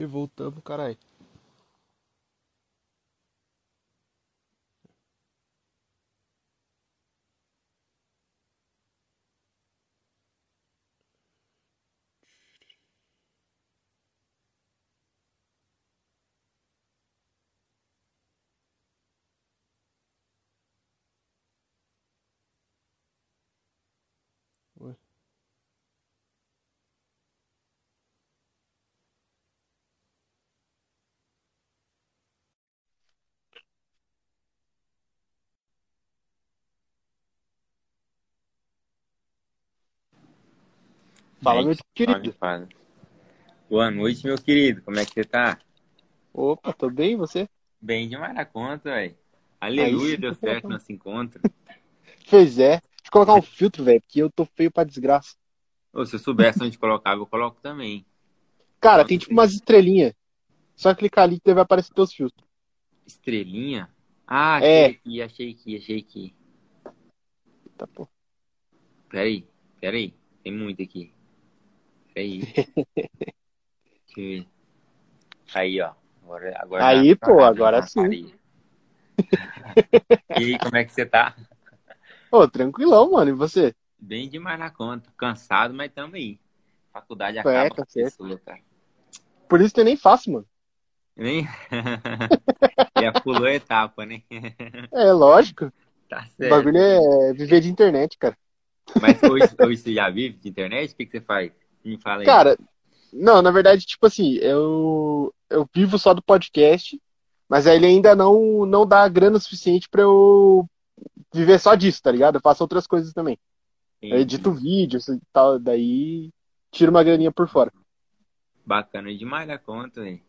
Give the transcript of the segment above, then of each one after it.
E voltamos, caralho. Ué. Fala, meu querido. fala. Boa noite, meu querido. Como é que você tá? Opa, tô bem, e você? Bem demais na conta, velho. Aleluia, deu certo nosso encontro. Pois é. Deixa eu colocar um filtro, velho, porque eu tô feio pra desgraça. Ô, se eu soubesse onde colocar, eu coloco também. Cara, tem tipo umas estrelinhas. Só clicar ali que vai aparecer teus filtros. Estrelinha? Ah, É. achei aqui, achei aqui, achei aqui. Tá, pô. Peraí, peraí. Tem muito aqui. Eu ver. Aí, ó. Agora, agora Aí, pô, agora sim. E aí, como é que você tá? Ô, tranquilão, mano. E você? Bem demais na conta. Cansado, mas tamo aí. Faculdade É, acaba tá com cara. Por isso que eu nem faço, mano. Nem... Já pulou a etapa, né? É, lógico. Tá O certo. bagulho é viver de internet, cara. Mas hoje, hoje você já vive de internet? O que, que você faz? Me fala aí. Cara, não, na verdade, tipo assim, eu, eu vivo só do podcast, mas aí ele ainda não, não dá grana suficiente pra eu viver só disso, tá ligado? Eu faço outras coisas também. Eu edito vídeos e tal, daí tiro uma graninha por fora. Bacana demais da conta, velho.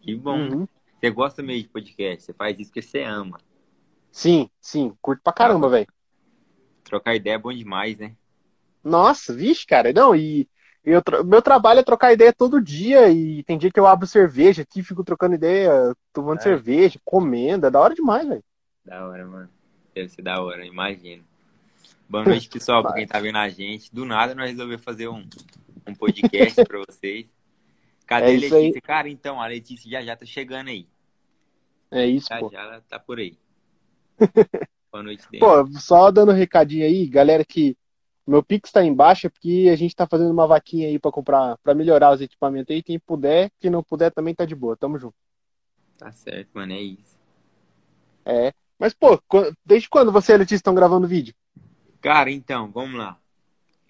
Que bom. Uhum. Você gosta mesmo de podcast? Você faz isso porque você ama. Sim, sim, curto pra caramba, velho. Trocar ideia é bom demais, né? Nossa, vixe, cara, não, e eu, meu trabalho é trocar ideia todo dia, e tem dia que eu abro cerveja aqui, fico trocando ideia, tomando É. cerveja, comendo, é da hora demais, velho. Da hora, mano. Deve ser da hora, imagino. Boa noite, pessoal, pra quem tá vendo a gente. Do nada nós resolvemos fazer um, um podcast pra vocês. Cadê É a isso aí. Letícia? Cara, então, a Letícia já já tá chegando aí. É isso, Já pô. já ela tá por aí. Boa noite, Dani. Pô, só dando um recadinho aí, galera, que meu Pix tá embaixo, é porque a gente tá fazendo uma vaquinha aí pra comprar, pra melhorar os equipamentos aí. Quem puder, quem não puder também tá de boa. Tamo junto. Tá certo, mano, é isso. É. Mas, pô, desde quando você e a Letícia estão gravando vídeo? Cara, então, vamos lá.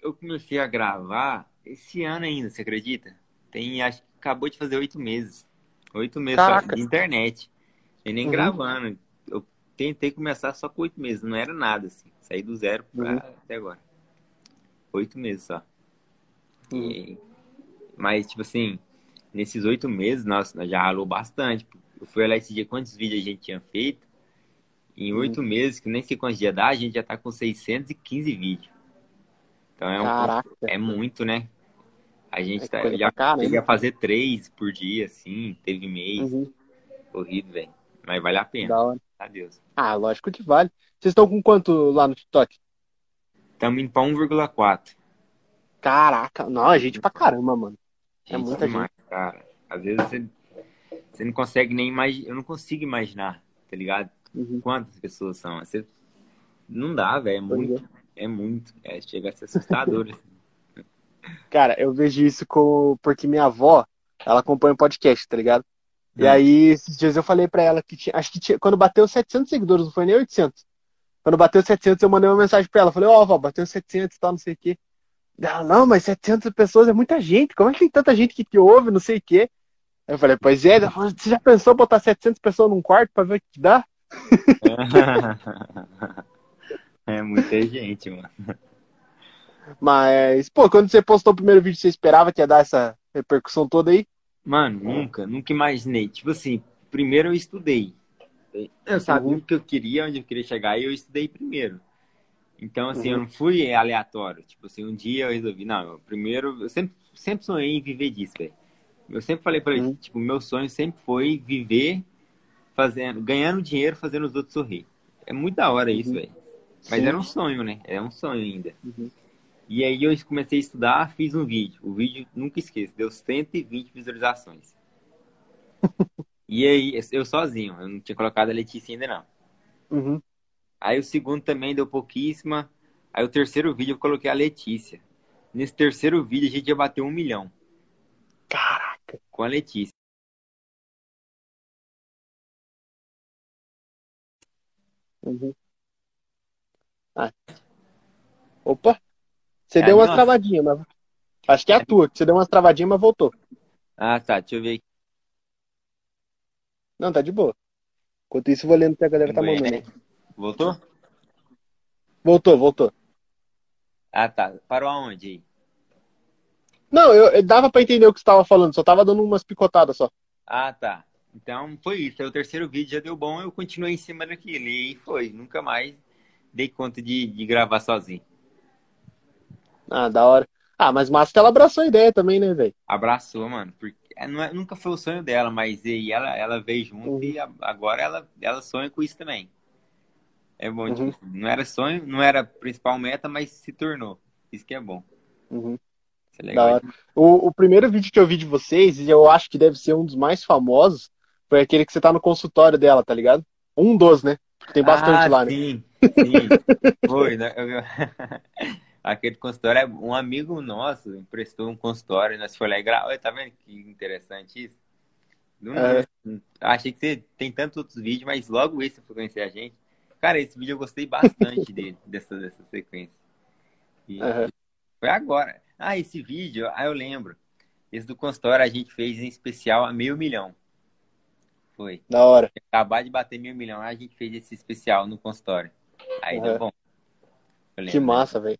Eu comecei a gravar esse ano ainda, você acredita? Tem, acho que acabou de fazer oito meses. Oito meses só de internet. E nem Uhum. gravando. Eu tentei começar só com oito meses, não era nada, assim. Saí do zero pra Uhum. até agora. Oito meses só. Uhum. E- mas, tipo assim, nesses oito meses, nossa, nós já ralou bastante. Eu fui olhar esse dia quantos vídeos a gente tinha feito. Em Uhum. oito meses, que nem sei quantos dias dá, a gente já tá com 615 vídeos. Então é, um, Caraca. é muito, né? A gente É tá, já pra caramba. cheguei a fazer três por dia, assim, teve mês, Uhum. corrido, velho. Mas vale a pena, Da hora. adeus. Ah, lógico que vale. Vocês estão com quanto lá no TikTok? Estamos indo pra 1,4. Caraca, não, é gente pra caramba, mano. É Gente, muita demais, cara. Às vezes você, você não consegue nem imaginar, eu não consigo imaginar, tá ligado? Uhum. Quantas pessoas são. Você, não dá, velho, é Pois muito, é muito. É, chega a ser assustador, assim. Cara, eu vejo isso com... porque minha avó, ela acompanha o podcast, tá ligado? E Hum. aí, esses dias eu falei pra ela que tinha, acho que tinha, quando bateu 700 seguidores, não foi nem 800. Quando bateu 700, eu mandei uma mensagem pra ela. Falei, ó, avó, bateu 700 e tal, não sei o quê. Ela, não, mas 700 pessoas é muita gente. Como é que tem tanta gente que, que ouve, não sei o quê? Aí eu falei, pois é. Ela falou, você já pensou botar 700 pessoas num quarto pra ver o que dá? É muita gente, mano. Mas, pô, quando você postou o primeiro vídeo, você esperava que ia dar essa repercussão toda aí? Mano, nunca, nunca imaginei. Tipo assim, primeiro eu estudei. Eu sabia Uhum. o que eu queria, onde eu queria chegar, e eu estudei primeiro. Então, assim, Uhum. eu não fui aleatório. Tipo assim, um dia eu resolvi, não, eu primeiro, eu sempre, sempre sonhei em viver disso, velho. Eu sempre falei pra ele, Uhum. tipo, meu sonho sempre foi viver fazendo, ganhando dinheiro, fazendo os outros sorrir. É muito da hora isso, Uhum. velho. Mas Sim. era um sonho, né? É um sonho ainda. Uhum. E aí eu comecei a estudar, fiz um vídeo. O vídeo, nunca esqueço, deu 120 visualizações. E aí, eu sozinho, eu não tinha colocado a Letícia ainda não. Uhum. Aí o segundo também deu pouquíssima. Aí o terceiro vídeo eu coloquei a Letícia. Nesse terceiro vídeo a gente já bateu um milhão. Caraca. Com a Letícia. Uhum. Ah. Opa! Você É deu umas nossa. travadinhas, mas. Acho que é a tua, que você deu umas travadinhas, mas voltou. Ah, tá. Deixa eu ver aqui. Não, tá de boa. Enquanto isso, vou lendo o que a galera tá mandando aí. Voltou? Voltou, voltou. Ah, tá. Parou aonde aí? Não, eu, eu dava pra entender o que você tava falando, só tava dando umas picotadas só. Ah, tá. Então foi isso. Aí o terceiro vídeo já deu bom, eu continuei em cima daquilo. E foi. Nunca mais dei conta de, de gravar sozinho. Ah, da hora. Ah, mas massa que ela abraçou a ideia também, né, velho? Abraçou, mano. Porque é, é- nunca foi o sonho dela, mas aí ela, ela veio junto Uhum. e agora ela, ela sonha com isso também. É bom, Uhum. tipo, não era sonho, não era a principal meta, mas se tornou. Isso que é bom. Uhum. Isso é legal. O, o primeiro vídeo que eu vi de vocês, e eu acho que deve ser um dos mais famosos, foi aquele que você tá no consultório dela, tá ligado? Um dos, né? Porque tem bastante ah, lá, né? sim, sim. Foi, né? Aquele consultório, é- um amigo nosso emprestou um consultório, nós foi lá e gravou. Tá vendo que interessante isso? Do nada. Achei que você tem tantos outros vídeos, mas logo esse foi conhecer a gente. Cara, esse vídeo eu gostei bastante dele, dessa, dessa sequência. E Aham. foi agora. Ah, esse vídeo, ah, eu lembro. Esse do consultório a gente fez em especial a meio milhão. Foi. Da hora. Acabar de bater meio milhão, a gente fez esse especial no consultório. Aí deu Uhum. bom. Eu Que massa, velho.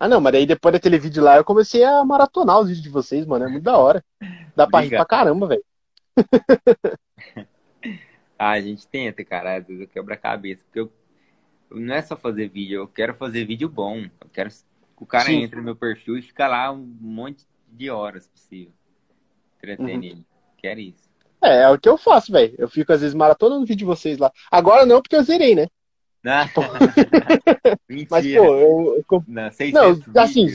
Ah, não, mas daí depois daquele vídeo lá, eu comecei a maratonar os vídeos de vocês, mano. É muito da hora. Dá pra rir pra caramba, velho. Ah, a gente tenta, cara. Às vezes eu quebro a cabeça. Porque eu, não é só fazer vídeo, eu quero fazer vídeo bom. Eu quero que o cara Sim. entre no meu perfil e fica lá um monte de horas possível. Entretendo Uhum. ele. Quero isso. É, é o que eu faço, velho. Eu fico às vezes maratonando vídeo de vocês lá. Agora não, porque eu zerei, né? Ah, Mas, Mentira. pô, eu, eu comp- Não, Não, 600 assim.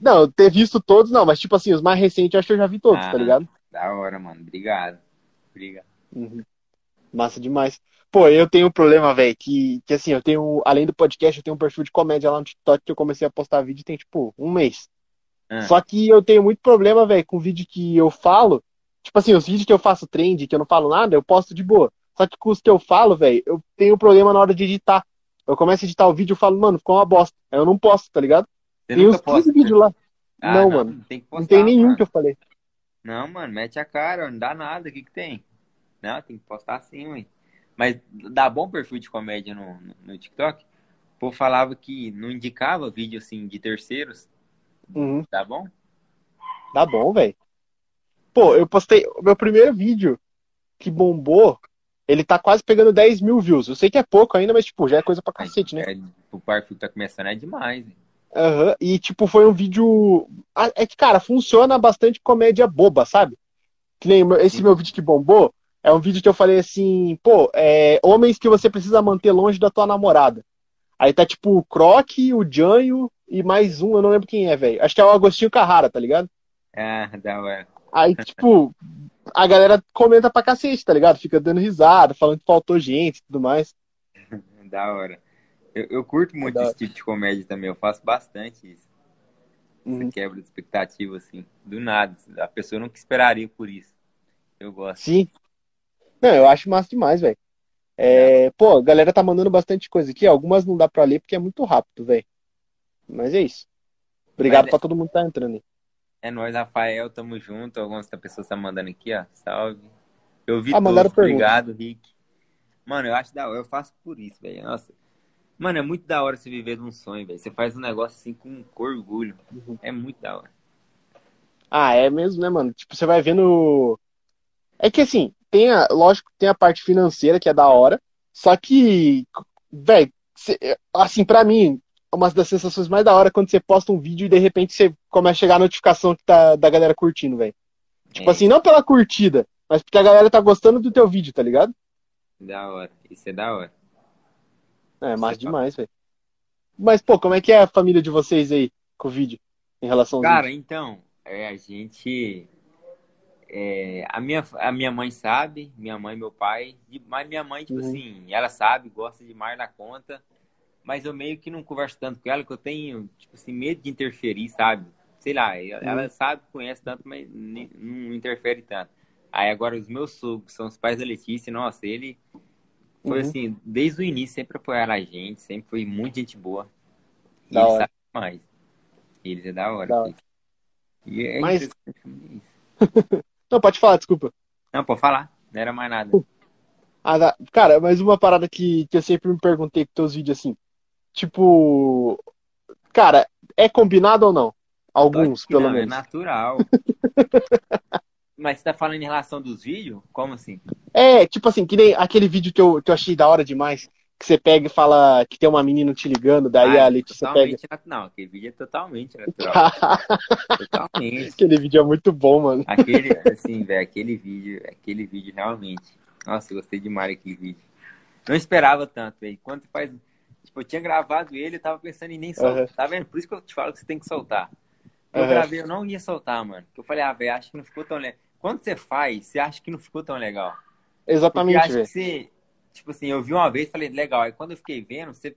Não, ter visto todos, não, mas tipo assim, os mais recentes eu acho que eu já vi todos, Ah. tá ligado? Da hora, mano. Obrigado. Obrigado. Uhum. Massa demais. Pô, eu tenho um problema, velho, que, que assim, eu tenho, além do podcast, eu tenho um perfil de comédia lá no TikTok que eu comecei a postar vídeo tem, tipo, um mês. Ah. Só que eu tenho muito problema, velho, com vídeo que eu falo. Tipo assim, os vídeos que eu faço trend, que eu não falo nada, eu posto de boa. Só que com os que eu falo, velho, eu tenho problema na hora de editar. Eu começo a editar o vídeo e falo, mano, ficou uma bosta. Aí eu não posto, tá ligado? Você tem uns nunca 15 posta? vídeos lá. Ah, não, mano. Tem que Não postar, tem nenhum mano. que eu falei. Não, mano, mete a cara, não dá nada, o que que tem? Não, tem que postar sim, ué. Mas dá bom perfil de comédia no, no, no TikTok? O povo falava que não indicava vídeo assim de terceiros, Uhum. tá bom? Tá bom, velho. Pô, eu postei o meu primeiro vídeo que bombou. Ele tá quase pegando 10 mil views. Eu sei que é pouco ainda, mas, tipo, já é coisa pra cacete, né? É, o perfil tá começando é demais, hein? Aham. E, tipo, foi um vídeo. Ah, É que, cara, funciona bastante comédia boba, sabe? Que nem esse meu vídeo que bombou. É um vídeo que eu falei assim, pô, é, homens que você precisa manter longe da tua namorada. Aí tá tipo o Croc, o Janho e mais um, eu não lembro quem é, velho. Acho que é o Agostinho Carrara, tá ligado? Ah, da hora. Aí, tipo, a galera comenta pra cacete, tá ligado? Fica dando risada, falando que faltou gente e tudo mais. Da hora. Eu, eu curto muito Da hora. esse tipo de comédia também, eu faço bastante isso. Uhum. Essa quebra de expectativa, assim, do nada. A pessoa nunca esperaria por isso. Eu gosto. Sim. Não, eu acho massa demais, velho. É, pô, a galera tá mandando bastante coisa aqui. Algumas não dá pra ler porque é muito rápido, velho. Mas é isso. Obrigado Mas é- pra todo mundo que tá entrando aí. É nóis, Rafael, tamo junto. Algumas pessoas estão mandando aqui, ó. Salve. Eu vi Ah, todos, obrigado, Rick. Mano, eu acho da hora, eu faço por isso, velho. Nossa. Mano, é muito da hora você viver de um sonho, velho. Você faz um negócio assim com, orgulho. Uhum. É muito da hora. Ah, é mesmo, né, mano? Tipo, você vai vendo. É que assim, tem a, lógico, tem a parte financeira que é da hora. Só que, velho, assim, pra mim, uma das sensações mais da hora é quando você posta um vídeo e de repente você começa a chegar a notificação que tá da galera curtindo, velho. Tipo É, assim, não pela curtida, mas porque a galera tá gostando do teu vídeo, tá ligado? Da hora. Isso é da hora. É, massa Você demais, velho. Mas, pô, como é que é a família de vocês aí com o vídeo? Em relação ao Cara, vídeo? então, é, a gente. é, a, minha, a minha mãe sabe, minha mãe e meu pai, mas minha mãe, tipo uhum. assim, ela sabe, gosta demais da conta, mas eu meio que não converso tanto com ela, que eu tenho, tipo assim, medo de interferir, sabe? Sei lá, ela uhum. sabe, conhece tanto, mas não interfere tanto. Aí agora os meus sogros, são os pais da Letícia, nossa, ele foi uhum. assim, desde o início sempre apoiaram a gente, sempre foi muito gente boa. E da ele hora. sabe mais. Eles é da hora. Da hora. E é mas... Não, pode falar, desculpa. Não, pode falar. Não era mais nada. Ah, tá. Cara, mas uma parada que, que eu sempre me perguntei com teus vídeos assim. Tipo. Cara, é combinado ou não? Alguns, pelo não, menos. É natural. mas você tá falando em relação dos vídeos? Como assim? É, tipo assim, que nem aquele vídeo que eu, que eu achei da hora demais que você pega e fala que tem uma menina te ligando, daí ah, a Letícia pega. Não, aquele vídeo é totalmente natural. totalmente. Aquele vídeo é muito bom, mano. Aquele, assim, velho, aquele vídeo, aquele vídeo realmente. Nossa, eu gostei demais daquele vídeo. Não esperava tanto, velho. Quando você faz. Tipo, eu tinha gravado ele, eu tava pensando em nem soltar. Uhum. Tá vendo? Por isso que eu te falo que você tem que soltar. Eu uhum. gravei, eu não ia soltar, mano. Porque eu falei, ah, velho, acho que não ficou tão legal. Quando você faz, você acha que não ficou tão legal. Exatamente, velho. Você tipo assim, eu vi uma vez e falei, legal. Aí quando eu fiquei vendo, você,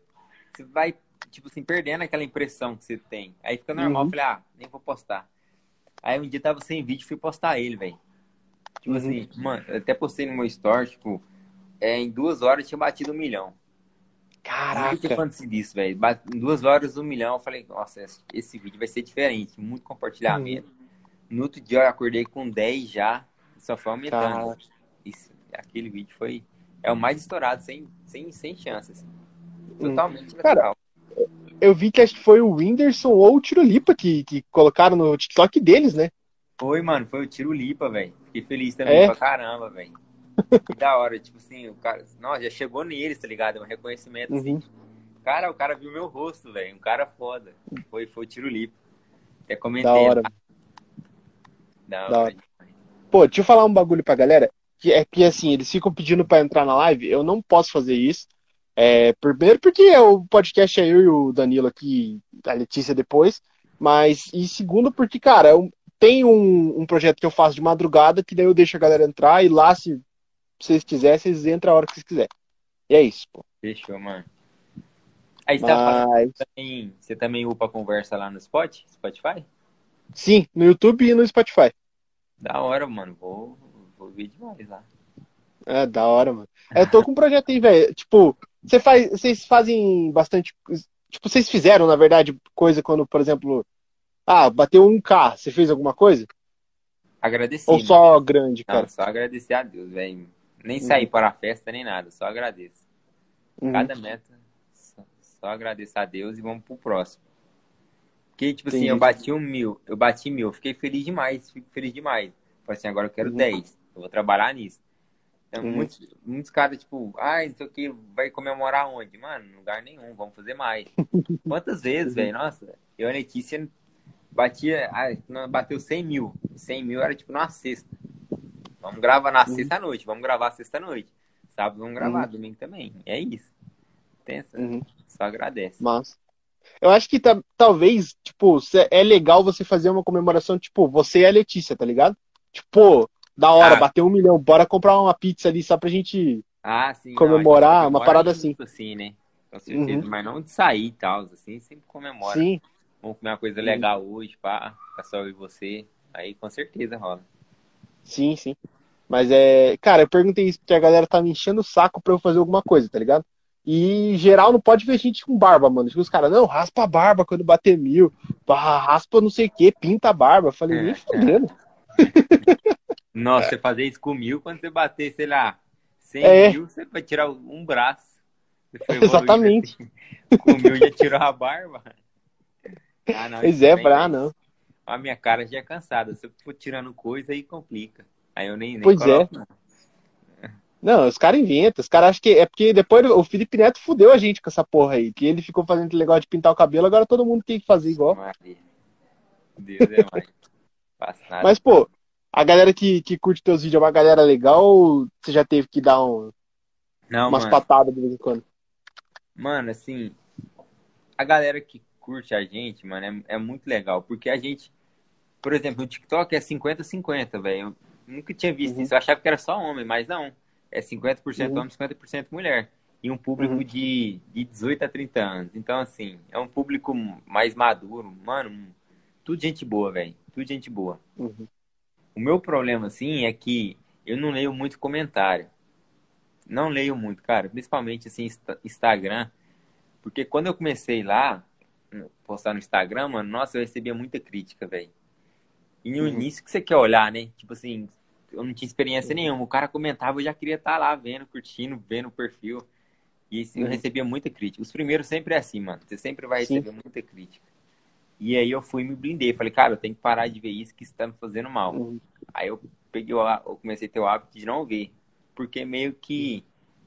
você vai, tipo assim, perdendo aquela impressão que você tem. Aí fica normal, uhum. eu falei, ah, nem vou postar. Aí um dia tava sem vídeo fui postar ele, velho. Tipo uhum. assim, mano, eu até postei no meu story, tipo, é, em duas horas eu tinha batido um milhão. Caraca! Eu falando disso, velho. Em duas horas, um milhão. Eu falei, nossa, esse vídeo vai ser diferente. Muito compartilhamento. Uhum. No outro dia eu acordei com 10 já. Só foi aumentando. Isso, aquele vídeo foi é o mais estourado, sem, sem, sem chances. Assim. Totalmente hum. Cara, eu vi que acho que foi o Whindersson ou o Tiro Lipa que, que colocaram no TikTok deles, né? Foi, mano, foi o Tiro Lipa, velho. Fiquei feliz também é? pra caramba, velho. Que da hora, tipo assim, o cara. Nossa, já chegou neles, tá ligado? Um reconhecimento assim. Uhum. Cara, o cara viu meu rosto, velho. Um cara foda. Foi, foi o Tiro Lipa. Até comentei. Da hora. Da hora. Da hora. Pô, deixa eu falar um bagulho pra galera que é que assim, eles ficam pedindo para entrar na live, eu não posso fazer isso. É, primeiro porque o podcast é eu e o Danilo aqui, a Letícia depois, mas e segundo porque, cara, eu, tem um, um projeto que eu faço de madrugada que daí eu deixo a galera entrar e lá, se vocês quiserem, vocês entram a hora que vocês quiserem. E é isso, pô. Fechou, mano. Aí você, tá mas... tá também, você também upa conversa lá no Spot, Spotify? Sim, no YouTube e no Spotify. Da hora, mano. Vou, Vou ver demais lá. É, da hora, mano. Eu tô com um projeto aí, velho. Tipo, você faz, vocês fazem bastante. Tipo, vocês fizeram, na verdade, coisa quando, por exemplo, ah, bateu um K, você fez alguma coisa? Agradeci. Ou só grande, cara? Não, só agradecer a Deus, velho. Nem uhum. sair para a festa, nem nada, só agradeço. Uhum. Cada meta, só, só agradecer a Deus e vamos pro próximo. Porque, tipo Entendi. assim, eu bati um mil, eu bati mil, fiquei feliz demais, fico feliz demais. Falei assim, agora eu quero uhum. 10. Eu vou trabalhar nisso. Então, uhum. muitos, muitos caras, tipo, ai, não sei o que, vai comemorar onde? Mano, lugar nenhum, vamos fazer mais. Quantas vezes, velho? Nossa, eu e a Letícia batia, bateu 100 mil. 100 mil era tipo numa sexta. Vamos gravar na uhum. sexta-noite, vamos gravar sexta-noite. Sábado vamos gravar, uhum. domingo também. É isso. Pensa, uhum. só agradece. Mas, eu acho que tá, talvez, tipo, é legal você fazer uma comemoração, tipo, você e a Letícia, tá ligado? Tipo, da hora, ah. bateu um milhão, bora comprar uma pizza ali só pra gente ah, sim, comemorar, não, uma parada assim. assim, né? Com certeza, uhum. mas não de sair e tal, assim, sempre comemora. Sim. Vamos comer uma coisa uhum. legal uhum. hoje, pá, pra só eu e você. Aí com certeza rola. Sim, sim. Mas é. Cara, eu perguntei isso porque a galera tá me enchendo o saco pra eu fazer alguma coisa, tá ligado? E geral não pode ver gente com barba, mano. Tipo, os caras, não, raspa a barba quando bater mil. Raspa não sei o que, pinta a barba. Eu falei, nem fudendo. Nossa, você fazer isso com mil, quando você bater, sei lá, 100 é. mil, você vai tirar um braço. Exatamente. Assim. Com mil já tirou a barba. Ah, não, pois é, pra não. A minha cara já é cansada. Se eu for tirando coisa, aí complica. Aí eu nem, nem pois é. coloco, é. Não. Não, os caras inventam. Os caras acham que é porque depois o Felipe Neto fudeu a gente com essa porra aí. Que ele ficou fazendo legal de pintar o cabelo, agora todo mundo tem que fazer igual. Deus é mais. Mas, pô, a galera que, que curte teus vídeos é uma galera legal ou você já teve que dar um, Não, umas mano. patadas de vez em quando? Mano, assim, a galera que curte a gente, mano, é, é muito legal, porque a gente, por exemplo, o TikTok é 50-50, velho. Nunca tinha visto uhum. isso. Eu achava que era só homem, mas não. É 50% uhum. homem, 50% mulher. E um público uhum. de, de 18 a 30 anos. Então, assim, é um público mais maduro. Mano, tudo gente boa, velho. Tudo gente boa. Uhum. O meu problema, assim, é que eu não leio muito comentário. Não leio muito, cara. Principalmente, assim, Instagram. Porque quando eu comecei lá, postar no Instagram, mano, nossa, eu recebia muita crítica, velho. E no uhum. início que você quer olhar, né? Tipo assim, eu não tinha experiência uhum. nenhuma. O cara comentava, eu já queria estar tá lá vendo, curtindo, vendo o perfil. E eu uhum. recebia muita crítica. Os primeiros sempre é assim, mano. Você sempre vai receber Sim. muita crítica. E aí eu fui me blindei. Falei, cara, eu tenho que parar de ver isso que está me fazendo mal. Uhum. Aí eu peguei, eu comecei a ter o hábito de não ver. Porque meio que,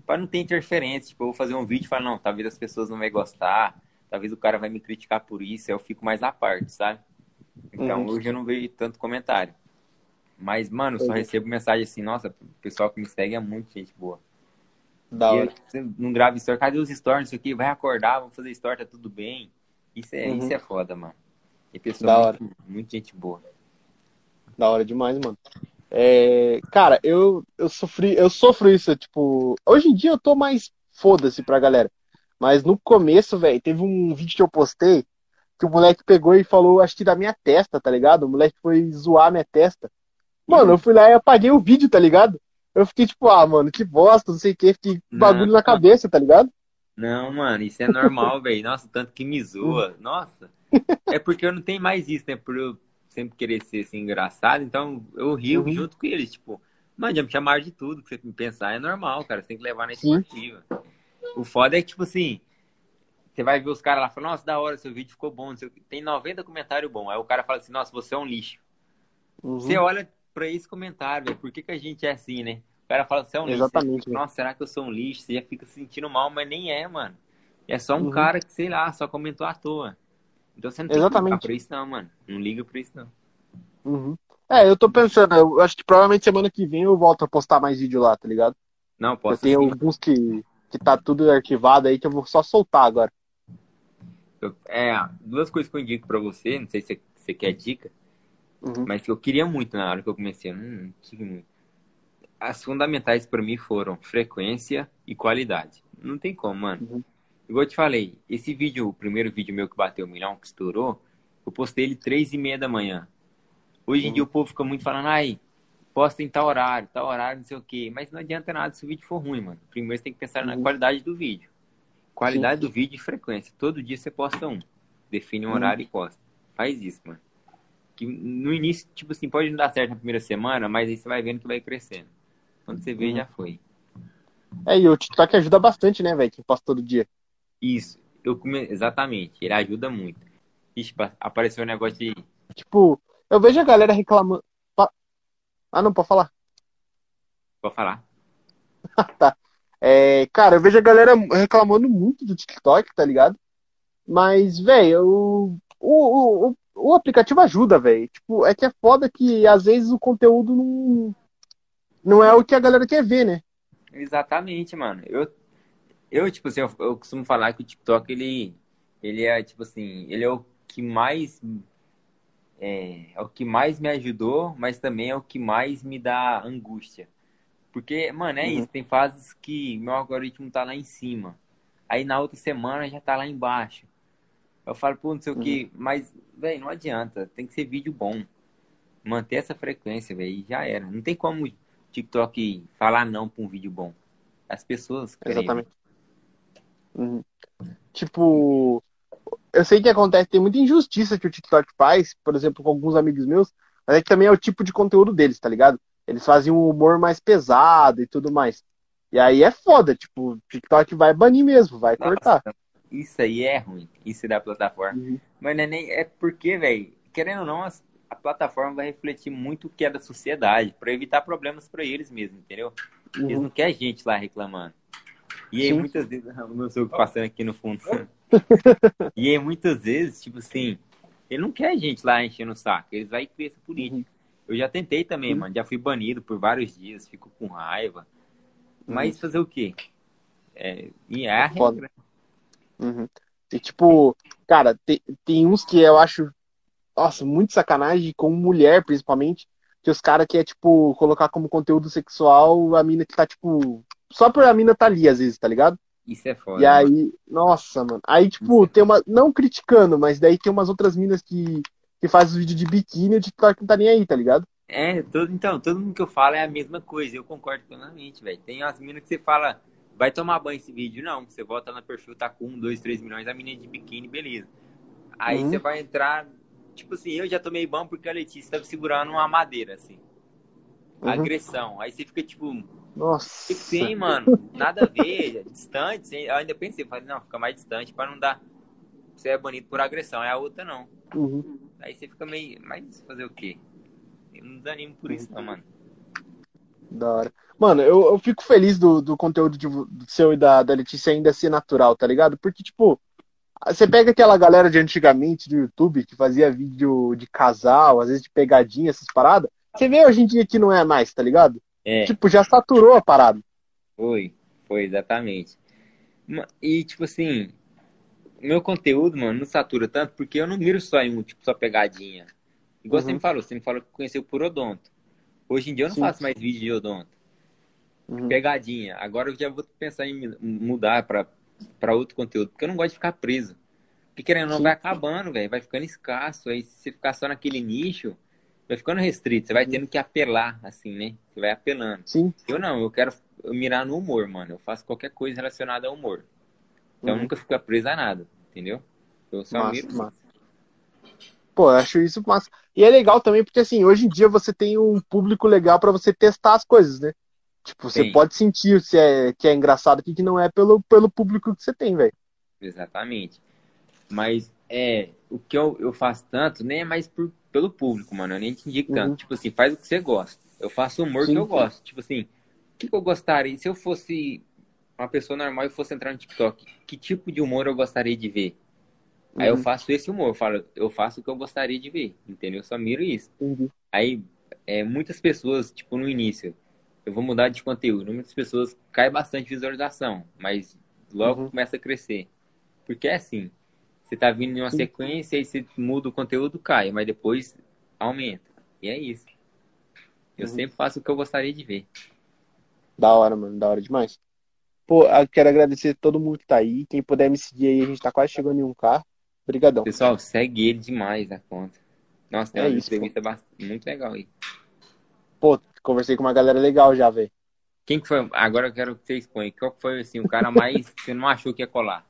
para não ter interferência, tipo, eu vou fazer um vídeo e falar, não, talvez as pessoas não vão gostar, talvez o cara vai me criticar por isso, aí eu fico mais à parte, sabe? Então uhum. hoje eu não vejo tanto comentário. Mas, mano, eu só recebo mensagem assim, nossa, o pessoal que me segue é muito gente boa. Da hora. Eu, não grava story, cadê os stories? Isso aqui, vai acordar, vamos fazer story, tá tudo bem. Isso é, uhum. isso é foda, mano. E pessoal, muito, muito, gente boa. Da hora demais, mano. É, cara, eu, eu sofri, eu sofro isso, tipo, hoje em dia eu tô mais foda-se pra galera. Mas no começo, velho, teve um vídeo que eu postei que o moleque pegou e falou, acho que da minha testa, tá ligado? O moleque foi zoar minha testa. Mano, eu fui lá e apaguei o vídeo, tá ligado? Eu fiquei tipo, ah, mano, que bosta, não sei o que, fiquei não, bagulho na cabeça, tá ligado? Não, mano, isso é normal, velho. Nossa, tanto que me zoa. Nossa. É porque eu não tenho mais isso, né? Por eu sempre querer ser assim, engraçado, então eu rio uhum. junto com eles, tipo, mano, já me chamaram de tudo, que você pensar é normal, cara. Você tem que levar na esportiva. O foda é que, tipo assim, você vai ver os caras lá falando, nossa, da hora, seu vídeo ficou bom. Tem 90 comentários bons. Aí o cara fala assim, nossa, você é um lixo. Uhum. Você olha pra esse comentário, velho, por que, que a gente é assim, né? O cara fala, você é um Exatamente, lixo. nossa, será que eu sou um lixo? Você já fica se sentindo mal, mas nem é, mano. É só um uhum. cara que, sei lá, só comentou à toa. Então você não tem Exatamente. que ligar pra isso não, mano. Não liga pra isso não. Uhum. É, eu tô pensando, eu acho que provavelmente semana que vem eu volto a postar mais vídeo lá, tá ligado? Não, posso Eu tenho sim. alguns que, que tá tudo arquivado aí que eu vou só soltar agora. É, duas coisas que eu indico pra você, não sei se você quer dica, uhum. mas que eu queria muito na hora que eu comecei, não, não tive muito. As fundamentais para mim foram frequência e qualidade. Não tem como, mano. Uhum. Igual eu te falei, esse vídeo, o primeiro vídeo meu que bateu um milhão, que estourou, eu postei ele três e meia da manhã. Hoje em uhum. dia o povo fica muito falando, ai, posta em tal horário, tal horário, não sei o quê. Mas não adianta nada se o vídeo for ruim, mano. Primeiro você tem que pensar na uhum. qualidade do vídeo. Qualidade Sim. do vídeo e frequência. Todo dia você posta um. Define um hum. horário e posta. Faz isso, mano. Que no início, tipo assim, pode não dar certo na primeira semana, mas aí você vai vendo que vai crescendo. Quando você vê, hum. já foi. É, e o TikTok ajuda bastante, né, velho? Que posta todo dia. Isso. Eu come... Exatamente. Ele ajuda muito. Ixi, apareceu um negócio de. Tipo, eu vejo a galera reclamando. Ah, não, pode falar. Pode falar. tá. É, cara, eu vejo a galera reclamando muito do TikTok, tá ligado? Mas, velho, o, o, o, o aplicativo ajuda, velho. Tipo, é que é foda que às vezes o conteúdo não, não é o que a galera quer ver, né? Exatamente, mano. Eu, eu tipo assim, eu, eu costumo falar que o TikTok, ele, ele é, tipo assim, ele é o que mais é, é, o que mais me ajudou, mas também é o que mais me dá angústia. Porque, mano, é uhum. isso. Tem fases que meu algoritmo tá lá em cima. Aí na outra semana já tá lá embaixo. Eu falo, pô, não sei uhum. o que. Mas, velho, não adianta. Tem que ser vídeo bom. Manter essa frequência, velho, e já era. Não tem como o TikTok falar não pra um vídeo bom. As pessoas. Querem. Exatamente. Uhum. Tipo, eu sei que acontece, tem muita injustiça que o TikTok faz, por exemplo, com alguns amigos meus, mas é que também é o tipo de conteúdo deles, tá ligado? Eles faziam um humor mais pesado e tudo mais. E aí é foda, tipo, o TikTok vai banir mesmo, vai Nossa, cortar. Isso aí é ruim, isso da plataforma. Uhum. Mas não é nem. É porque, velho, querendo ou não, a plataforma vai refletir muito o que é da sociedade, para evitar problemas para eles mesmo, entendeu? Uhum. Eles não querem gente lá reclamando. E aí, Sim. muitas vezes, o meu passando aqui no fundo. e aí, muitas vezes, tipo assim, ele não quer gente lá enchendo o saco, eles vão criar essa política. Uhum. Eu já tentei também, uhum. mano. Já fui banido por vários dias, fico com raiva. Mas uhum. fazer o quê? É, e é a regra. Uhum. E tipo, cara, tem, tem uns que eu acho, nossa, muito sacanagem, com mulher principalmente, que os caras que é, tipo, colocar como conteúdo sexual a mina que tá, tipo, só por a mina tá ali, às vezes, tá ligado? Isso é foda. E aí, nossa, mano. Aí, tipo, Isso é tem uma. Não criticando, mas daí tem umas outras minas que, que fazem vídeo de biquíni e o TikTok não tá nem aí, tá ligado? É, todo, então, todo mundo que eu falo é a mesma coisa. Eu concordo plenamente, velho. Tem as minas que você fala, vai tomar banho esse vídeo. Não, você volta no perfil, tá com um, dois, três milhões, a mina é de biquíni, beleza. Aí Uhum. você vai entrar. Tipo assim, eu já tomei banho porque a Letícia tava segurando uma madeira, assim. Uhum. Agressão. Aí você fica tipo, Nossa. que sim, mano, nada a ver, distante. assim. Eu ainda pensei, falei, não, fica mais distante pra não dar. Você é banido por agressão, é a outra não. Uhum. Aí você fica meio. Mas fazer o quê? Eu não desanimo por isso, não, mano. Da hora. Mano, eu, eu fico feliz do, do conteúdo de, do seu e da, da Letícia ainda ser natural, tá ligado? Porque, tipo, você pega aquela galera de antigamente do YouTube que fazia vídeo de casal, às vezes de pegadinha, essas paradas. Você vê hoje em dia que não é mais, tá ligado? É. Tipo, já saturou a parada. Foi, foi, exatamente. E, tipo assim, meu conteúdo, mano, não satura tanto porque eu não miro só em um, tipo, só pegadinha. Igual você Uhum. me falou, você me falou que conheceu por odonto. Hoje em dia eu não Sim. faço mais vídeo de odonto. Uhum. Pegadinha. Agora eu já vou pensar em mudar pra, pra outro conteúdo, porque eu não gosto de ficar preso. Porque querendo ou não, vai acabando, velho, vai ficando escasso. Aí se você ficar só naquele nicho, vai ficando restrito. Você vai tendo que apelar, assim, né? Você vai apelando. Sim. Eu não, eu quero mirar no humor, mano. Eu faço qualquer coisa relacionada ao humor. Então eu Uhum. nunca fico preso a nada, entendeu? Eu só Massa, miro. massa. Pô, eu acho isso massa. E é legal também porque, assim, hoje em dia você tem um público legal pra você testar as coisas, né? Tipo, você Tem. pode sentir se é, que é engraçado aqui, que não é pelo, pelo público que você tem, velho. Exatamente. Mas é, o que eu, eu faço tanto nem é mais por, pelo público, mano. Eu nem te indico tanto. Uhum. Tipo assim, faz o que você gosta. Eu faço o humor Sim, que eu sim. gosto. Tipo assim, o que, que eu gostaria? Se eu fosse uma pessoa normal e fosse entrar no TikTok, que tipo de humor eu gostaria de ver? Aí eu Uhum. faço esse humor, eu falo, eu faço o que eu gostaria de ver, entendeu? Eu só miro isso. Entendi. Aí, é, muitas pessoas, tipo, no início, eu vou mudar de conteúdo. Muitas pessoas cai bastante visualização, mas logo Uhum. começa a crescer. Porque é assim, você tá vindo em uma sequência e você muda o conteúdo, cai, mas depois aumenta. E é isso. Eu Uhum. sempre faço o que eu gostaria de ver. Da hora, mano, da hora demais. Pô, eu quero agradecer a todo mundo que tá aí. Quem puder me seguir aí, a gente tá quase chegando em um carro. Obrigadão. Pessoal, segue ele demais a conta. Nossa, tem É uma isso, entrevista bast- muito legal aí. Pô, conversei com uma galera legal já, velho. Quem que foi? Agora eu quero que você exponha. Qual que foi, assim, o cara mais que você não achou que ia colar?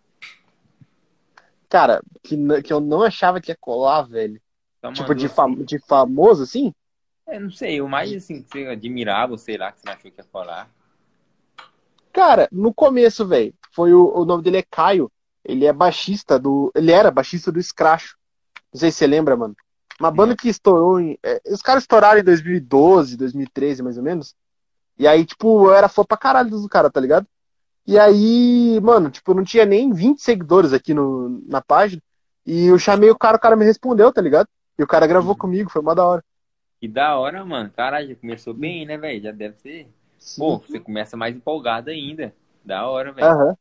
Cara, que, que eu não achava que ia colar, velho. Só Tipo, de, assim. fam de famoso, assim? É, não sei, o mais assim que você admirava, sei lá, que você não achou que ia falar. Cara, no começo, velho, foi o, o nome dele é Caio. Ele é baixista do. Ele era baixista do Scratch. Não sei se você lembra, mano. Uma banda que estourou em. é, os caras estouraram em 2012, 2013, mais ou menos. E aí, tipo, eu era fã pra caralho do cara, tá ligado? E aí, mano, tipo, não tinha nem 20 seguidores aqui no, na página. E eu chamei o cara, o cara me respondeu, tá ligado? E o cara gravou comigo, foi mó da hora. Que da hora, mano. Caralho, já começou bem, né, velho? Já deve ser. Pô, você começa mais empolgado ainda. Da hora, velho. Aham.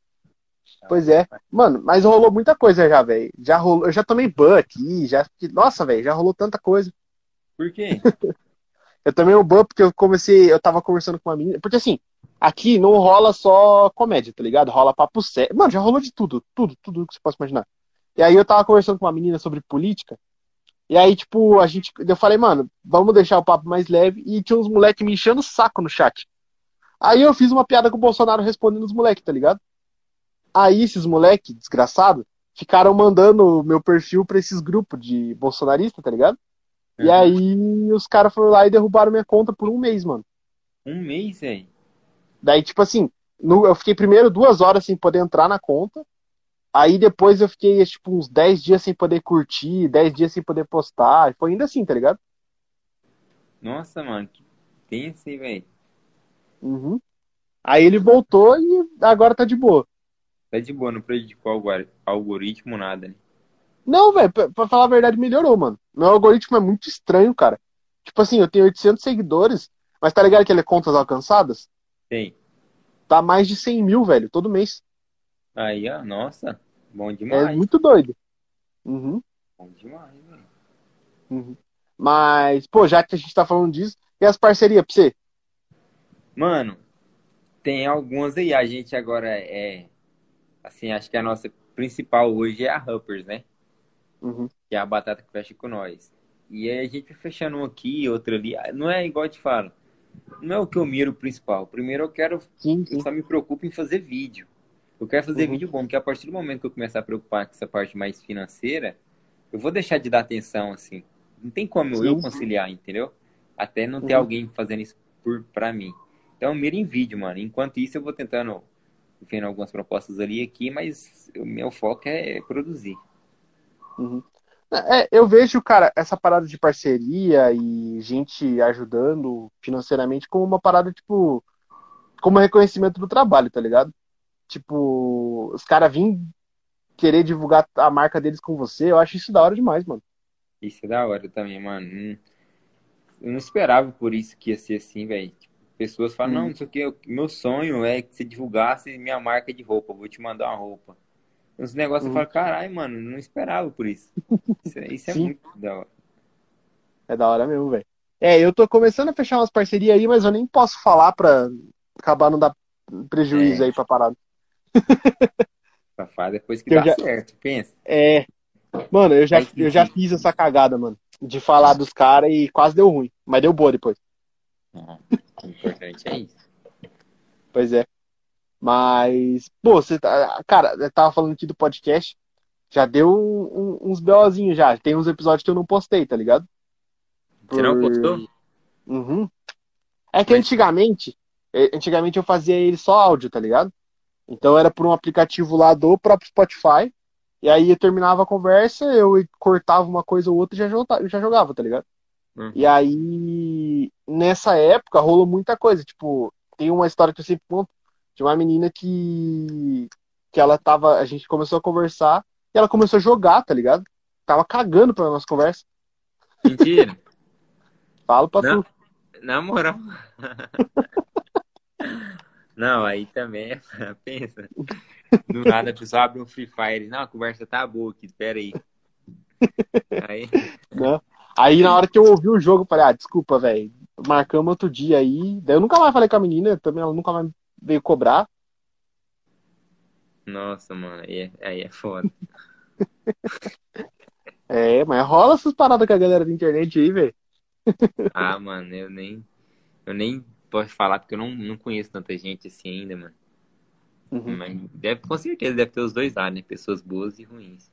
Pois é. Mano, mas rolou muita coisa já, velho. Já rolou, eu já tomei ban aqui, já. Nossa, velho, já rolou tanta coisa. Por quê? Eu tomei um ban porque eu comecei, eu tava conversando com uma menina, porque assim, aqui não rola só comédia, tá ligado? Rola papo sério. Mano, já rolou de tudo, tudo, tudo que você possa imaginar. E aí eu tava conversando com uma menina sobre política, e aí, tipo, a gente, eu falei, mano, vamos deixar o papo mais leve, e tinha uns moleques me enchendo o saco no chat. Aí eu fiz uma piada com o Bolsonaro respondendo os moleques, tá ligado? Aí esses moleques, desgraçado, ficaram mandando meu perfil pra esses grupos de bolsonarista, tá ligado? E Uhum. aí os caras foram lá e derrubaram minha conta por um mês, mano. Um mês, velho. Daí, tipo assim, no- eu fiquei primeiro duas horas sem poder entrar na conta. Aí depois eu fiquei, tipo, uns 10 dias sem poder curtir, 10 dias sem poder postar. E foi ainda assim, tá ligado? Nossa, mano, que tenso, hein, velho. Uhum. Aí ele voltou e agora tá de boa. Tá de boa, não prejudicou o algori- algoritmo, nada, né? Não, velho, pra, pra falar a verdade, melhorou, mano. Meu algoritmo é muito estranho, cara. Tipo assim, eu tenho 800 seguidores, mas tá ligado que ele é contas alcançadas? Tem. Tá mais de 100 mil, velho, todo mês. Aí, ó, nossa, bom É demais. muito doido. Uhum. Bom demais, velho. Uhum. Mas, pô, já que a gente tá falando disso, e as parcerias pra você? Mano, tem algumas aí. A gente agora é. Assim, acho que a nossa principal hoje é a Huppers, né? Uhum. Que é a batata que fecha com nós. E aí a gente fechando um aqui, outro ali. Não é igual eu te falo. Não é o que eu miro principal. Primeiro eu quero. Sim, sim. Eu só me preocupo em fazer vídeo. Eu quero fazer Uhum. vídeo bom, porque a partir do momento que eu começar a preocupar com essa parte mais financeira, eu vou deixar de dar atenção, assim. Não tem como Sim, eu conciliar, entendeu? Até não ter Uhum. alguém fazendo isso por, pra mim. Então eu miro em vídeo, mano. Enquanto isso, eu vou tentando vendo algumas propostas ali e aqui, mas o meu foco é produzir. Uhum. É, eu vejo, cara, essa parada de parceria e gente ajudando financeiramente como uma parada, tipo, como reconhecimento do trabalho, tá ligado? Tipo, os caras virem querer divulgar a marca deles com você, eu acho isso da hora demais, mano. Isso é da hora também, mano. Hum, Eu não esperava por isso que ia ser assim, velho. Pessoas falam, Uhum. não, não sei o que, meu sonho é que você divulgasse minha marca de roupa, vou te mandar uma roupa. Uns negócios eu Uhum. falo, caralho, mano, não esperava por isso. Isso, é- isso é Sim. muito da hora. É da hora mesmo, velho. É, eu tô começando a fechar umas parcerias aí, mas eu nem posso falar pra acabar não dar prejuízo É. aí pra parada. Safado, depois que Eu dá já- certo, pensa. É. Mano, eu já, eu já fiz essa cagada, mano. De falar dos caras e quase deu ruim. Mas deu boa depois. Ah, O importante é isso. Pois é. Mas, pô, você tá. Cara, eu tava falando aqui do podcast. Já deu um- um- uns BOzinhos já. Tem uns episódios que eu não postei, tá ligado? Você não Por- postou? Uhum. É que Mas- antigamente, eh, antigamente eu fazia ele só áudio, tá ligado? Então era por um aplicativo lá do próprio Spotify. E aí eu terminava a conversa, eu cortava uma coisa ou outra e já jogava, já jogava, tá ligado? Uhum. E aí, nessa época, rolou muita coisa. Tipo, tem uma história que eu sempre conto de uma menina que, que ela tava. A gente começou a conversar e ela começou a jogar, tá ligado? Tava cagando pra nossa conversa. Mentira. Falo pra Não. tu. Na moral. Não, aí também é, pensa. Do nada a pessoa abre um Free Fire. Não, a conversa tá boa aqui, espera aí. Aí, né? Aí na hora que eu ouvi o jogo, eu falei, ah, desculpa, velho. Marcamos outro dia aí. Daí eu nunca mais falei com a menina, também ela nunca mais veio cobrar. nossa, mano, aí é, aí é foda. É, mas rola essas paradas com a galera da internet aí, velho. Ah, mano, eu nem. Eu nem posso falar porque eu não, não conheço tanta gente assim ainda, mano. Uhum. Mas deve, com certeza deve ter os dois lados, né? Pessoas boas e ruins.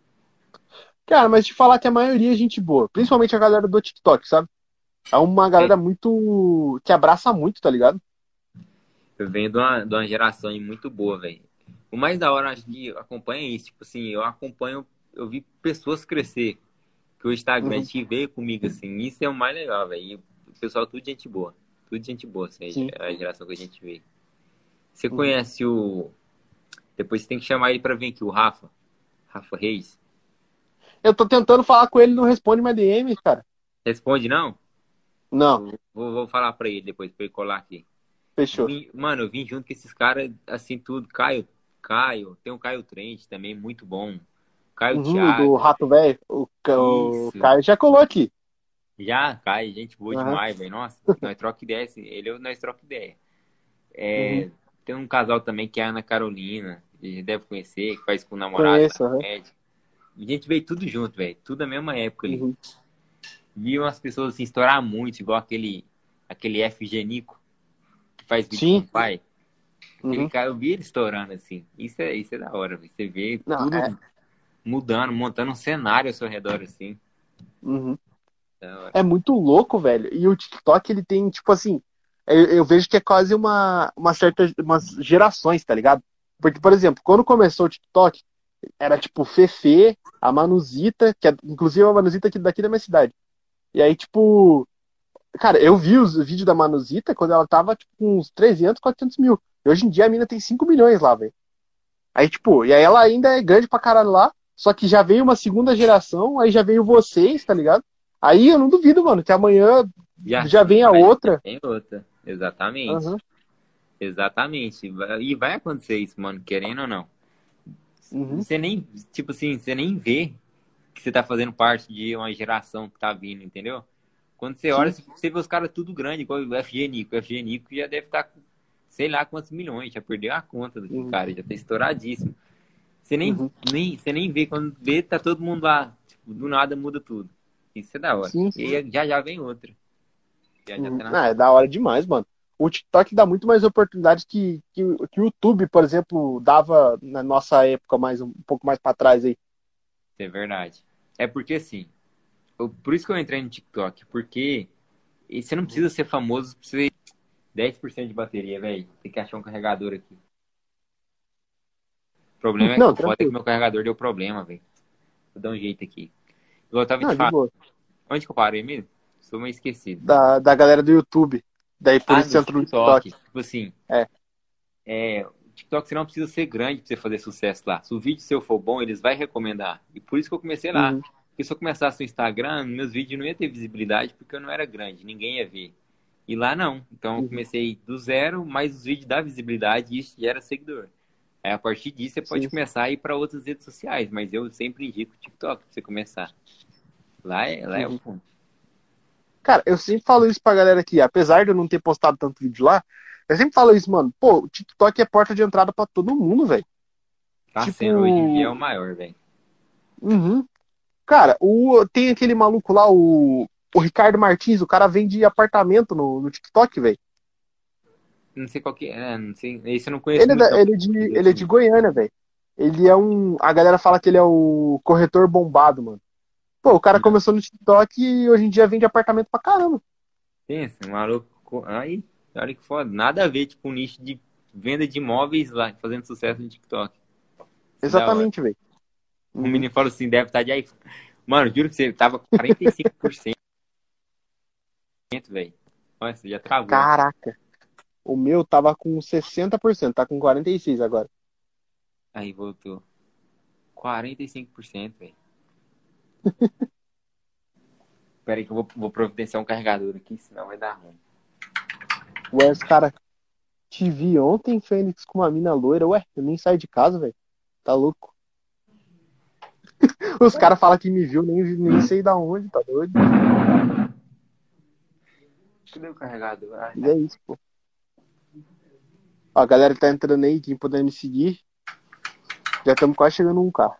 Cara, mas te falar que a maioria é gente boa. Principalmente a galera do TikTok, sabe? É uma galera muito. que abraça muito, tá ligado? Eu venho de uma, de uma geração muito boa, velho. O mais da hora, acho que acompanha isso. Tipo assim, eu acompanho, eu vi pessoas crescer. Que o Instagram Uhum. te veio comigo, assim. Isso é o mais legal, velho. O pessoal, tudo gente boa. Tudo gente boa, assim, Sim. a geração que a gente veio. Você Uhum. conhece o. Depois você tem que chamar ele pra vir aqui, o Rafa. Rafa Reis. Eu tô tentando falar com ele, não responde mais DM, cara. Responde, não? Não, Vou, vou falar pra ele depois, pra ele colar aqui. fechou. Vim- mano, eu vim junto com esses caras, assim, tudo. Caio, Caio, tem o Caio Trent também, muito bom. Caio Uhum, Thiago. do Rato Velho. O, o. Caio já colou aqui. Já, Caio, gente boa Aham. demais, velho. Nossa, nós troca ideia, assim, ele eu- nós troca ideia. É, Uhum. Tem um casal também que é a Ana Carolina, a gente deve conhecer, que faz com o namorado. Conheço, aham. A gente veio tudo junto, velho. Tudo na mesma época ali. Uhum. Vi umas pessoas assim, estourar muito, igual aquele, aquele F Genico, que faz vídeo Sim. com o pai. Aquele Uhum. cara, eu vi ele estourando assim. Isso é, isso é da hora, velho. Você vê Não, tudo é- mudando, montando um cenário ao seu redor assim. Uhum. É muito louco, velho. E o TikTok, ele tem, tipo assim, eu, eu vejo que é quase uma, uma certa, umas gerações, tá ligado? Porque, por exemplo, quando começou o TikTok, era tipo Fefe, a Manuzita, que é inclusive a Manuzita aqui daqui da minha cidade. E aí, tipo, cara, eu vi os vídeos da Manuzita quando ela tava, tipo, com uns 300, 400 mil. E hoje em dia a mina tem 5 milhões lá, velho. Aí, tipo, e aí ela ainda é grande pra caralho lá, só que já veio uma segunda geração, aí já veio vocês, tá ligado? Aí eu não duvido, mano, que amanhã já vem a outra. Tem outra. Exatamente. Aham. Exatamente. E vai acontecer isso, mano, querendo ou não. Uhum. Você nem, tipo assim, você nem vê que você tá fazendo parte de uma geração que tá vindo, entendeu? Quando você olha, você vê os caras tudo grande, igual o FG Nico. O FG Nico já deve estar tá sei lá quantos milhões, já perdeu a conta do uhum. cara, já tá estouradíssimo. Você nem, uhum. nem, você nem vê, quando vê, tá todo mundo lá. Tipo, do nada muda tudo. Isso é da hora. Sim, sim. E já já vem outra. Já, já uhum. tá na... ah, é da hora demais, mano. O TikTok dá muito mais oportunidades que, que, que o YouTube, por exemplo, dava na nossa época, mais um, pouco mais para trás aí. É verdade. É porque assim, eu, por isso que eu entrei no TikTok, porque você não precisa ser famoso pra você 10% de bateria, velho. Tem que achar um carregador aqui. O problema é não, que o foda é que meu carregador deu problema, velho. Vou dar um jeito aqui. Eu tava não, te falando. Onde que eu parei mesmo? Sou meio esquecido. Da, da galera do YouTube. Daí por ah, isso entrou no TikTok. Tipo assim. É. É. TikTok você não precisa ser grande pra você fazer sucesso lá. Se o vídeo seu for bom, eles vão recomendar. E por isso que eu comecei lá. Uhum. Porque se eu começasse no Instagram, meus vídeos não iam ter visibilidade porque eu não era grande, ninguém ia ver. E lá não. Então eu uhum. comecei do zero, mais os vídeos da visibilidade e isso gera seguidor. Aí a partir disso você pode Sim. começar a ir para outras redes sociais, mas eu sempre indico o TikTok pra você começar. Lá é, lá é o uhum. ponto. Cara, eu sempre falo isso pra galera aqui, apesar de eu não ter postado tanto vídeo lá, eu sempre falo isso, mano. Pô, o TikTok é porta de entrada para todo mundo, velho. Tá tipo... sendo hoje em dia é o maior, velho. Uhum. Cara, o, tem aquele maluco lá, o o Ricardo Martins, o cara vende apartamento no, no TikTok, velho. Não sei qual que é, não sei. Esse eu não conheço. Ele, é, da, ele, é de, ele é de Goiânia, velho. Ele é um. A galera fala que ele é o corretor bombado, mano. Pô, o cara não. começou no TikTok e hoje em dia vende apartamento pra caramba. Pensa, maluco. Aí, olha que foda. Nada a ver, tipo, um nicho de venda de imóveis lá, fazendo sucesso no TikTok. Exatamente, velho. O menino fala assim, deve estar de iPhone. Mano, juro que você tava 45% velho. Nossa, já travou. Caraca. O meu tava com 60%, tá com 46% agora. Aí voltou. 45%, velho. Pera aí que eu vou, vou providenciar um carregador aqui, senão vai dar ruim. Ué, os cara te vi ontem, Fênix, com uma mina loira. Ué, eu nem saio de casa, velho. Tá louco. Os caras falam que me viu, nem, nem sei da onde, tá doido. Cadê o carregador? Ah, e é isso, pô. Ó, a galera tá entrando aí, quem puder me seguir. Já estamos quase chegando num carro.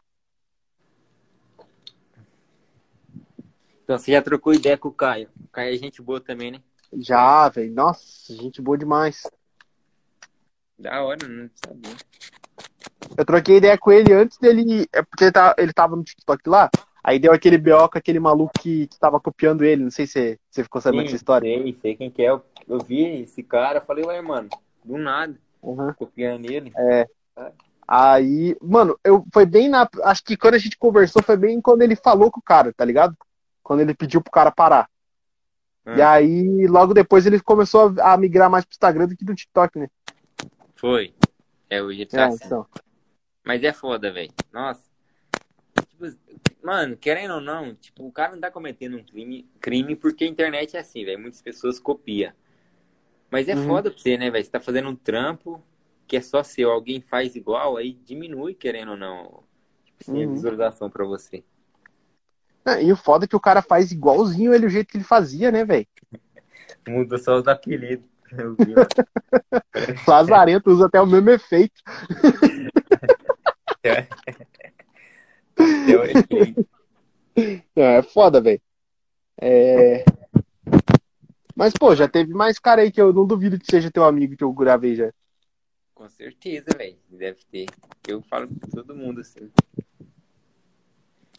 Então você já trocou ideia com o Caio. O Caio é gente boa também, né? Já, velho. Nossa, gente boa demais. Da hora, não sabia. Eu troquei ideia com ele antes dele. É porque ele, tá, ele tava no TikTok lá. Aí deu aquele BO com aquele maluco que, que tava copiando ele. Não sei se você ficou sabendo dessa história. Sei, sei quem que é. Eu, eu vi esse cara, falei, ué, mano, do nada. Uhum. Copiando ele. É. é. Aí, mano, eu foi bem na. Acho que quando a gente conversou, foi bem quando ele falou com o cara, tá ligado? Quando ele pediu pro cara parar. Hum. E aí, logo depois, ele começou a, migrar mais pro Instagram do que do TikTok, né? Foi. É, hoje ele tá é, assim. Então. Mas é foda, velho. Nossa. Tipo, Mano, querendo ou não, tipo, o cara não tá cometendo um crime, crime porque a internet é assim, velho. Muitas pessoas copiam. Mas é uhum. foda pra você, né, velho? Você tá fazendo um trampo que é só seu, alguém faz igual, aí diminui, querendo ou não, tipo, assim, uhum. a visualização pra você. É, e o foda é que o cara faz igualzinho ele o jeito que ele fazia, né, velho? Muda só os apelidos. Lazarento usa até o mesmo efeito. É. Efeito. É foda, velho. É... Mas, pô, já teve mais cara aí que eu não duvido que seja teu amigo que eu gravei já. Com certeza, velho. Deve ter. Eu falo com todo mundo assim.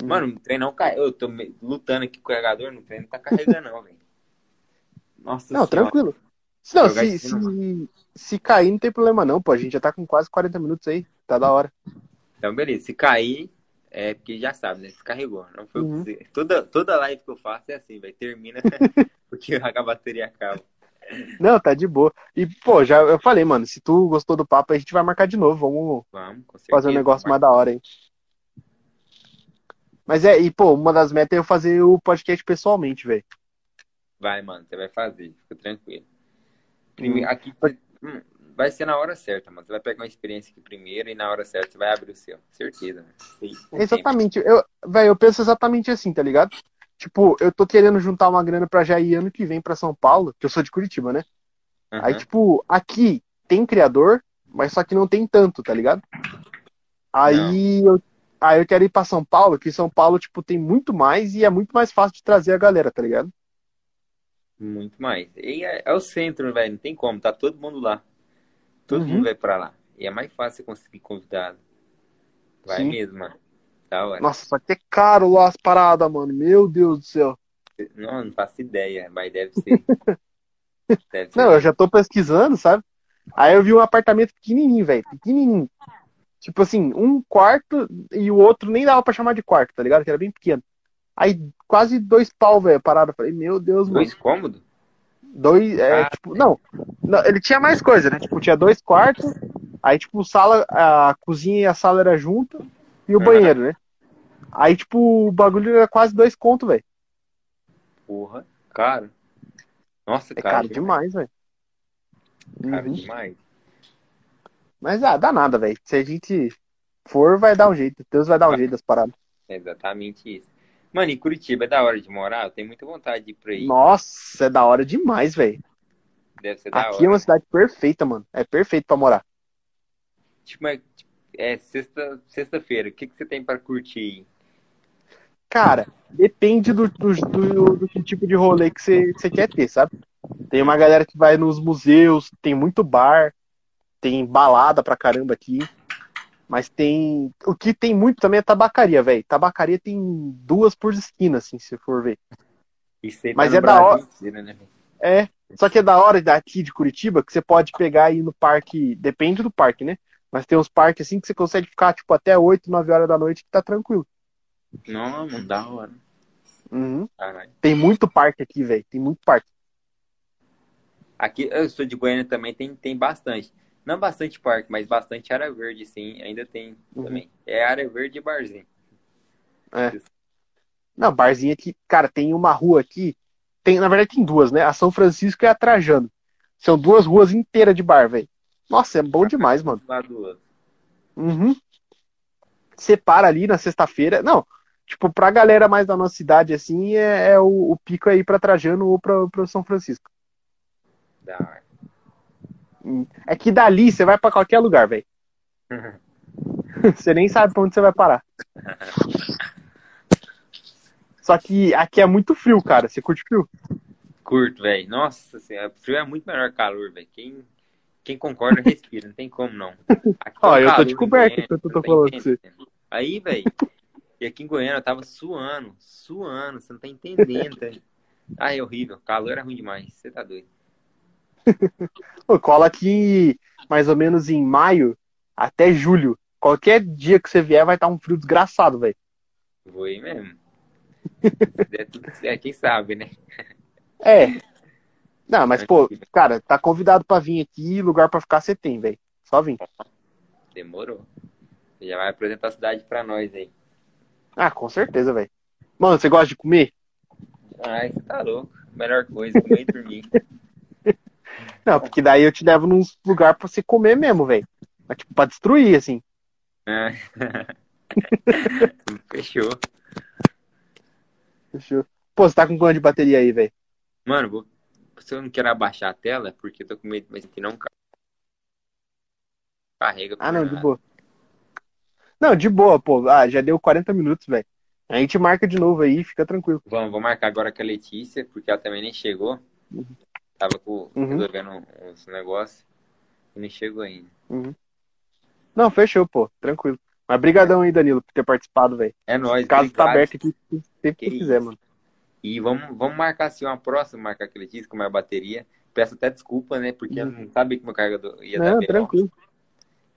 Hum. Mano, o trem não cai. Eu tô lutando aqui com o carregador, no treino não tá carregando, não, velho. Nossa Não, senhora. tranquilo. Não, se, se, se cair, não tem problema não, pô. A gente já tá com quase 40 minutos aí. Tá da hora. Então, beleza. Se cair, é porque já sabe, né? Descarregou. Não foi uhum. toda, toda live que eu faço é assim, vai termina porque a bateria acaba. Não, tá de boa. E, pô, já eu falei, mano, se tu gostou do papo, a gente vai marcar de novo. Vamos, Vamos fazer um negócio mais da hora, hein? Mas é, e, pô, uma das metas é eu fazer o podcast pessoalmente, velho. Vai, mano, você vai fazer, fica tranquilo. Primeiro, hum. aqui, hum, vai ser na hora certa, mano. Você vai pegar uma experiência aqui primeiro e na hora certa você vai abrir o seu. Certeza, né? Exatamente. Eu, velho, eu penso exatamente assim, tá ligado? tipo, eu tô querendo juntar uma grana pra já ir ano que vem pra São Paulo, que eu sou de Curitiba, né? Uhum. Aí, tipo, aqui tem criador, mas só que não tem tanto, tá ligado? Aí eu, aí eu quero ir pra São Paulo, que São Paulo, tipo, tem muito mais e é muito mais fácil de trazer a galera, tá ligado? Muito mais. E é, é o centro, velho. Não tem como. Tá todo mundo lá. Todo Uhum. mundo vai pra lá. E é mais fácil conseguir convidado. Vai Sim. mesmo, mano. Da hora. Nossa, só que é caro lá as paradas, mano. Meu Deus do céu. Não, não faço ideia, mas deve ser. deve ser. Não, eu já tô pesquisando, sabe? Aí eu vi um apartamento pequenininho, velho. Pequenininho. Tipo assim, um quarto e o outro nem dava pra chamar de quarto, tá ligado? Que era bem pequeno. Aí quase dois pau, velho, parada. Eu Falei, meu Deus, mano. Dois cômodos? Dois, é, Ah. tipo, não, não, ele tinha mais coisa, né? Tipo, tinha dois quartos, aí, tipo, sala, a cozinha e a sala era junto, e o banheiro, né? Aí, tipo, o bagulho era quase dois conto, velho. Porra. Caro. Nossa, É caro. caro demais, velho. Caro Uhum. demais. Mas, ah, dá nada, velho. Se a gente for, vai dar um jeito. Deus vai dar um jeito das paradas. É exatamente isso. Mano, e Curitiba é da hora de morar? Eu tenho muita vontade de ir pra aí. Nossa, é da hora demais, velho. Deve ser da Aqui hora. é uma cidade perfeita, mano. É perfeito pra morar. Tipo, é, é sexta, sexta-feira. O que, que você tem pra curtir aí? Cara, depende do, do, do, do tipo de rolê que você, que você quer ter, sabe? Tem uma galera que vai nos museus, tem muito bar, tem balada pra caramba aqui. Mas tem. O que tem muito também é tabacaria, velho. Tabacaria tem duas por esquina, assim, se for ver. Isso aí tá Mas no é da hora. inteiro, né? É. Só que é da hora daqui de Curitiba que você pode pegar e ir no parque. Depende do parque, né? Mas tem uns parques assim que você consegue ficar, tipo, até 8, 9 horas da noite que tá tranquilo. Não, mano, da hora. Uhum. Tem muito parque aqui, velho. Tem muito parque. Aqui, eu sou de Goiânia também, tem, tem bastante. Não bastante parque, mas bastante área verde, sim. Ainda tem Uhum. também. É área verde e barzinho. Não, barzinho aqui, cara, tem uma rua aqui. Tem, na verdade, tem duas, né? A São Francisco e a Trajano. São duas ruas inteiras de bar, velho. Nossa, é bom demais, mano. Um. Uhum. Você para ali na sexta-feira. Não, tipo, pra galera mais da nossa cidade, assim, é, é o, o pico aí pra Trajano ou pra, pra São Francisco. Da hora. É que dali você vai pra qualquer lugar, velho. Você nem sabe pra onde você vai parar. Só que aqui é muito frio, cara. Você curte frio? Curto, velho. Nossa senhora, frio é muito melhor que calor, velho. Quem, quem concorda, respira. Não tem como, não. Aqui Ó, é eu tô de coberta Goiânia, que eu tô tá falando com você. Aí, velho, e aqui em Goiânia eu tava suando, suando, você não tá entendendo. Tá? Ah, é horrível. Calor é ruim demais. Você tá doido. Pô, cola aqui mais ou menos em maio até julho. Qualquer dia que você vier vai estar um frio desgraçado, velho. Vou aí mesmo. Der tudo certo, quem sabe, né? É. Não, mas pô, cara, tá convidado pra vir aqui, lugar pra ficar você tem, velho. Só vir. Demorou. Você já vai apresentar a cidade pra nós aí. Ah, com certeza, velho. Mano, você gosta de comer? Ai, você tá louco. Melhor coisa, comer e dormir. Não, porque daí eu te levo num lugar pra você comer mesmo, velho. Mas, tipo, pra destruir, assim. É. Fechou. Fechou. Pô, você tá com quanto de bateria aí, velho? Mano, vou... se eu não quero abaixar a tela, porque eu tô com medo, mas que não ca- carrega. Ah, não, de boa. Não, de boa, pô. Ah, já deu 40 minutos, velho. A gente marca de novo aí, fica tranquilo. Vamos, vou marcar agora com a Letícia, porque ela também nem chegou. Tava com, Uhum. resolvendo uns negócios e nem chegou ainda. Não, fechou, pô. Tranquilo. Mas brigadão aí, Danilo, por ter participado, velho. É nóis, O caso tá obrigado. aberto aqui sempre que Que quiser, isso. mano. E vamos, vamos marcar assim uma próxima, marcar com a Letícia com mais bateria. Peço até desculpa, né? Porque eu não sabia que meu carregador ia dar Não, B.O. tranquilo.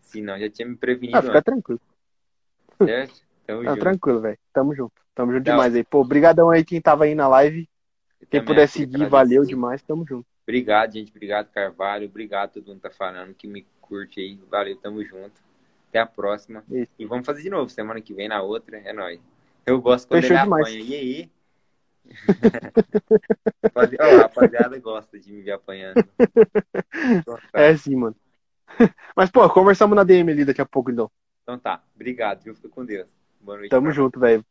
Senão já tinha me prevenido Ah, fica antes, tranquilo. certo? Tamo Não, junto. tranquilo, velho. Tamo junto. Tamo junto demais aí. Pô, brigadão aí quem tava aí na live. Quem puder seguir, valeu demais. Tamo junto. Obrigado, gente. Obrigado, Carvalho. Obrigado todo mundo que tá falando, que me curte aí. Valeu, tamo junto. Até a próxima. Isso. E vamos fazer de novo. Semana que vem, na outra, é nóis. Eu gosto quando Fechou ele demais. apanha. E aí? Ó, a rapaziada gosta de me ver apanhando. Então tá. É sim, mano. Mas, pô, conversamos na DM ali daqui a pouco, então. Então tá. Obrigado, viu? Fica com Deus. Boa noite. Tamo pra junto, velho.